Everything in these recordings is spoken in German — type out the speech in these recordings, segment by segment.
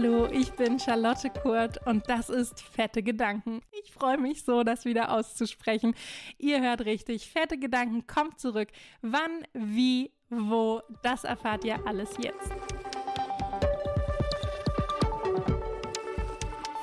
Hallo, ich bin Charlotte Kurt und das ist Fette Gedanken. Ich freue mich so, das wieder auszusprechen. Ihr hört richtig, Fette Gedanken kommt zurück. Wann, wie, wo, das erfahrt ihr alles jetzt.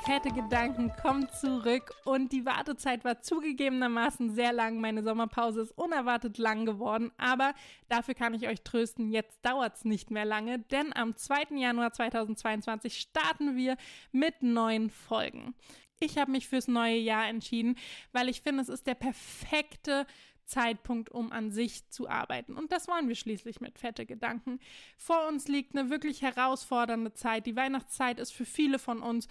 Fette Gedanken kommt zurück und die Wartezeit war zugegebenermaßen sehr lang. Meine Sommerpause ist unerwartet lang geworden, aber dafür kann ich euch trösten, jetzt dauert's nicht mehr lange, denn am 2. Januar 2022 starten wir mit neuen Folgen. Ich habe mich fürs neue Jahr entschieden, weil ich finde, es ist der perfekte Zeitpunkt, um an sich zu arbeiten. Und das wollen wir schließlich mit fette Gedanken. Vor uns liegt eine wirklich herausfordernde Zeit. Die Weihnachtszeit ist für viele von uns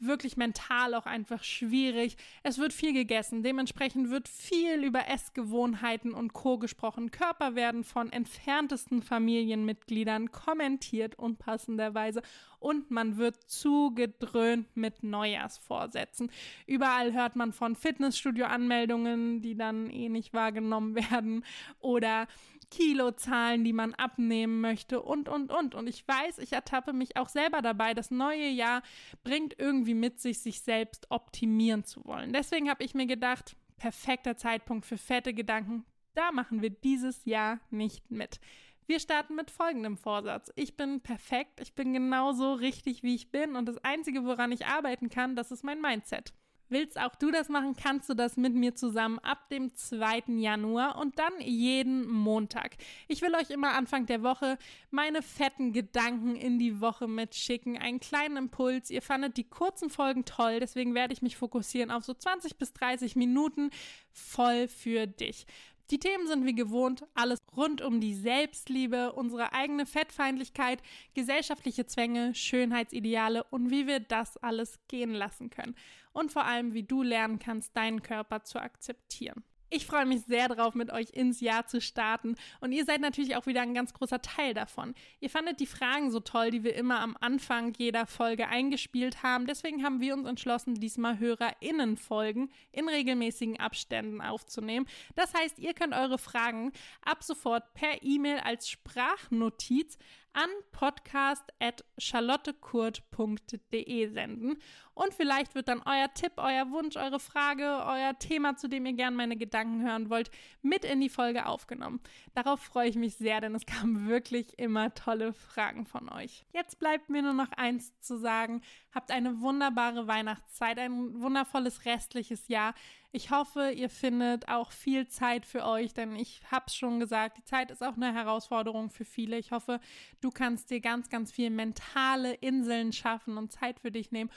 wirklich mental auch einfach schwierig. Es wird viel gegessen, dementsprechend wird viel über Essgewohnheiten und Co gesprochen. Körper werden von entferntesten Familienmitgliedern kommentiert unpassenderweise und man wird zugedröhnt mit Neujahrsvorsätzen. Überall hört man von Fitnessstudio-Anmeldungen, die dann eh nicht wahrgenommen werden oder Kilozahlen, die man abnehmen möchte und, und, und. Und ich weiß, ich ertappe mich auch selber dabei. Das neue Jahr bringt irgendwie mit sich, sich selbst optimieren zu wollen. Deswegen habe ich mir gedacht, perfekter Zeitpunkt für fette Gedanken. Da machen wir dieses Jahr nicht mit. Wir starten mit folgendem Vorsatz. Ich bin perfekt, ich bin genauso richtig, wie ich bin und das Einzige, woran ich arbeiten kann, das ist mein Mindset. Willst auch du das machen, kannst du das mit mir zusammen ab dem 2. Januar und dann jeden Montag. Ich will euch immer Anfang der Woche meine fetten Gedanken in die Woche mitschicken, einen kleinen Impuls. Ihr fandet die kurzen Folgen toll, deswegen werde ich mich fokussieren auf so 20 bis 30 Minuten voll für dich. Die Themen sind wie gewohnt alles rund um die Selbstliebe, unsere eigene Fettfeindlichkeit, gesellschaftliche Zwänge, Schönheitsideale und wie wir das alles gehen lassen können. Und vor allem, wie du lernen kannst, deinen Körper zu akzeptieren. Ich freue mich sehr drauf, mit euch ins Jahr zu starten. Und ihr seid natürlich auch wieder ein ganz großer Teil davon. Ihr fandet die Fragen so toll, die wir immer am Anfang jeder Folge eingespielt haben. Deswegen haben wir uns entschlossen, diesmal HörerInnen-Folgen in regelmäßigen Abständen aufzunehmen. Das heißt, ihr könnt eure Fragen ab sofort per E-Mail als Sprachnotiz an podcast.charlottekurt.de senden. Und vielleicht wird dann euer Tipp, euer Wunsch, eure Frage, euer Thema, zu dem ihr gerne meine Gedanken hören wollt, mit in die Folge aufgenommen. Darauf freue ich mich sehr, denn es kamen wirklich immer tolle Fragen von euch. Jetzt bleibt mir nur noch eins zu sagen. Habt eine wunderbare Weihnachtszeit, ein wundervolles restliches Jahr. Ich hoffe, ihr findet auch viel Zeit für euch, denn ich hab's schon gesagt, die Zeit ist auch eine Herausforderung für viele. Ich hoffe, du kannst dir ganz, ganz viel mentale Inseln schaffen und Zeit für dich nehmen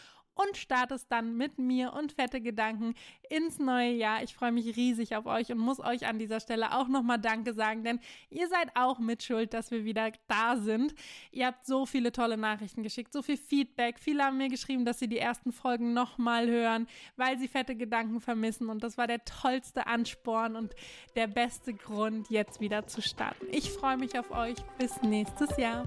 und startest dann mit mir und fette Gedanken ins neue Jahr. Ich freue mich riesig auf euch und muss euch an dieser Stelle auch nochmal Danke sagen, denn ihr seid auch mit Schuld, dass wir wieder da sind. Ihr habt so viele tolle Nachrichten geschickt, so viel Feedback. Viele haben mir geschrieben, dass sie die ersten Folgen nochmal hören, weil sie fette Gedanken vermissen und das war der tollste Ansporn und der beste Grund, jetzt wieder zu starten. Ich freue mich auf euch. Bis nächstes Jahr.